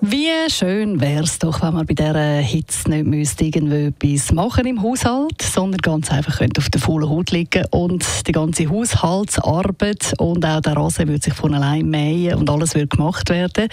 wie schön wäre es doch, wenn man bei dieser Hitze nicht müsste irgendwie etwas machen im Haushalt, sondern ganz einfach könnte auf der vollen Haut liegen und die ganze Haushaltsarbeit und auch der Rasen würde sich von allein mähen und alles würde gemacht werden.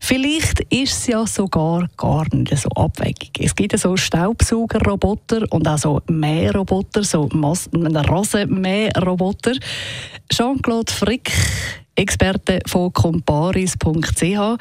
Vielleicht ist es ja sogar gar nicht so abwegig. Es gibt so Staubsaugerroboter und auch so Mähroboter, so Rasenmähroboter. Jean-Claude Frick Experte von comparis.ch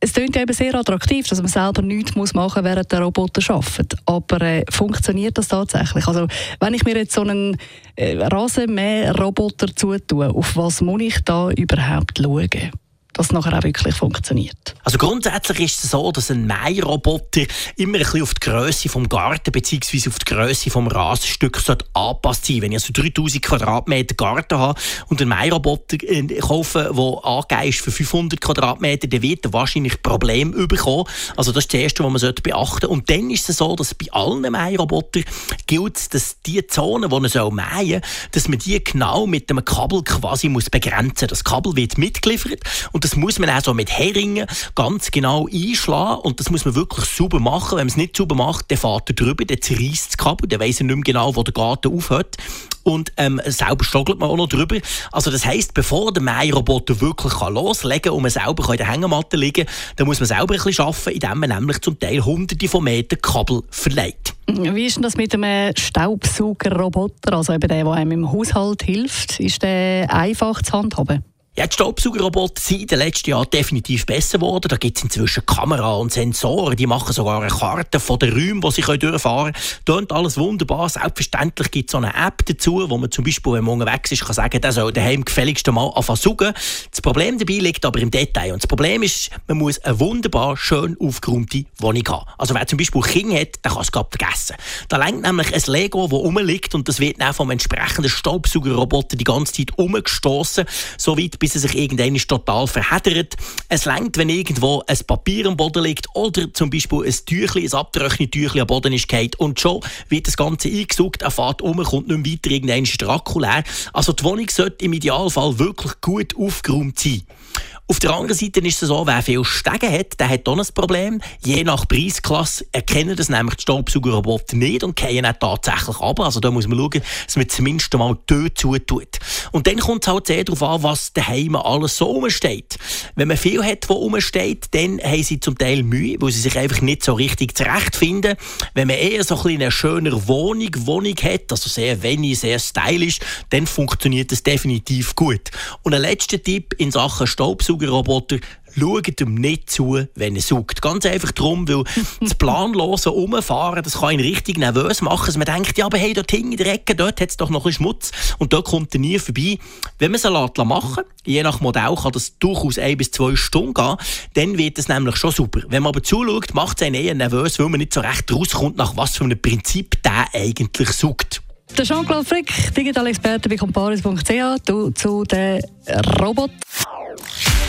es klingt eben sehr attraktiv, dass man selber nichts machen muss, während der Roboter arbeitet. Aber äh, funktioniert das tatsächlich? Also, wenn ich mir jetzt so einen äh, Rasenmäher-Roboter zutue, auf was muss ich da überhaupt schauen? Dass es nachher auch wirklich funktioniert. Also grundsätzlich ist es so, dass ein Mähroboter immer ein bisschen auf die Größe vom Garten bzw. auf die Größe vom Rasenstück angepasst sein Wenn ich also 3000 Quadratmeter Garten habe und einen Mähroboter äh, kaufe, der angegeben ist für 500 Quadratmeter, dann wird er wahrscheinlich Probleme bekommen. Also das ist das Erste, was man beachten sollte. Und dann ist es so, dass bei allen Mährobotern gilt, dass die Zone, die man soll mähen dass man die genau mit einem Kabel quasi begrenzen muss. Das Kabel wird mitgeliefert und das muss man auch so mit Heringen ganz genau einschlagen und das muss man wirklich sauber machen. Wenn man es nicht sauber macht, dann fährt er drüber, dann zerreißt das Kabel, dann weiss er nicht mehr genau, wo der Garten aufhört und ähm, selber struggelt man auch noch drüber. Also das heisst, bevor der Mähroboter wirklich kann loslegen kann und man selber in der Hängematte liegen kann, dann muss man selber ein bisschen arbeiten, indem man nämlich zum Teil hunderte von Metern Kabel verleiht. Wie ist denn das mit einem Staubsaugerroboter, also eben der, der einem im Haushalt hilft? Ist der einfach zu handhaben? Ja, die Staubsaugerroboter sind in den letzten Jahren definitiv besser geworden. Da gibt es inzwischen Kameras und Sensoren, die machen sogar eine Karte von den Räumen, die sie durchfahren können. Tönt alles wunderbar. Selbstverständlich gibt es so eine App dazu, wo man zum Beispiel, wenn man unterwegs ist, kann sagen, der soll daheim gefälligst mal anfangen saugen. Das Problem dabei liegt aber im Detail. Und das Problem ist, man muss eine wunderbar schön aufgeräumte Wohnung haben. Also wer zum Beispiel Kinder hat, der kann es gerade vergessen. Da lenkt nämlich ein Lego, das rumliegt und das wird dann vom entsprechenden Staubsaugerroboter die ganze Zeit umgestoßen, so weit bis bis er sich irgendwann total verheddert. Es längt, wenn irgendwo ein Papier am Boden liegt oder zum Beispiel ein Tüchli, ein abgetrocknetes Tüchli am Boden ist und schon wird das Ganze eingesucht, er fährt um, kommt nicht mehr weiter, irgendwann ist der. Also die Wohnung sollte im Idealfall wirklich gut aufgeräumt sein. Auf der anderen Seite ist es so, wer viel Stege hat, der hat auch ein Problem. Je nach Preisklasse erkennen das nämlich die Staubsaugerroboter nicht und gehen auch tatsächlich ab. Also da muss man schauen, dass man zumindest mal dort zutut. Und dann kommt es halt sehr darauf an, was daheim alles so rumsteht. Wenn man viel hat, was rumsteht, dann haben sie zum Teil Mühe, weil sie sich einfach nicht so richtig zurechtfinden. Wenn man eher so ein eine schöner Wohnung, Wohnung hat, also sehr wenig, sehr stylisch, dann funktioniert das definitiv gut. Und ein letzter Tipp in Sachen Staubsauger Staubsaugerroboter schaut ihm nicht zu, wenn er saugt. Ganz einfach darum, weil das planlose Umfahren, das kann ihn richtig nervös machen. Also man denkt, ja, aber hey, dort hinten in der Ecke, dort hat es doch noch ein Schmutz und dort kommt er nie vorbei. Wenn man es machen je nach Modell kann das durchaus ein bis zwei Stunden gehen, dann wird es nämlich schon super. Wenn man aber zuschaut, macht es einen eher nervös, weil man nicht so recht rauskommt, nach was für einem Prinzip der eigentlich saugt. Der Jean-Claude Frick, Digitalexperte bei comparis.ch, du zu den Robotern.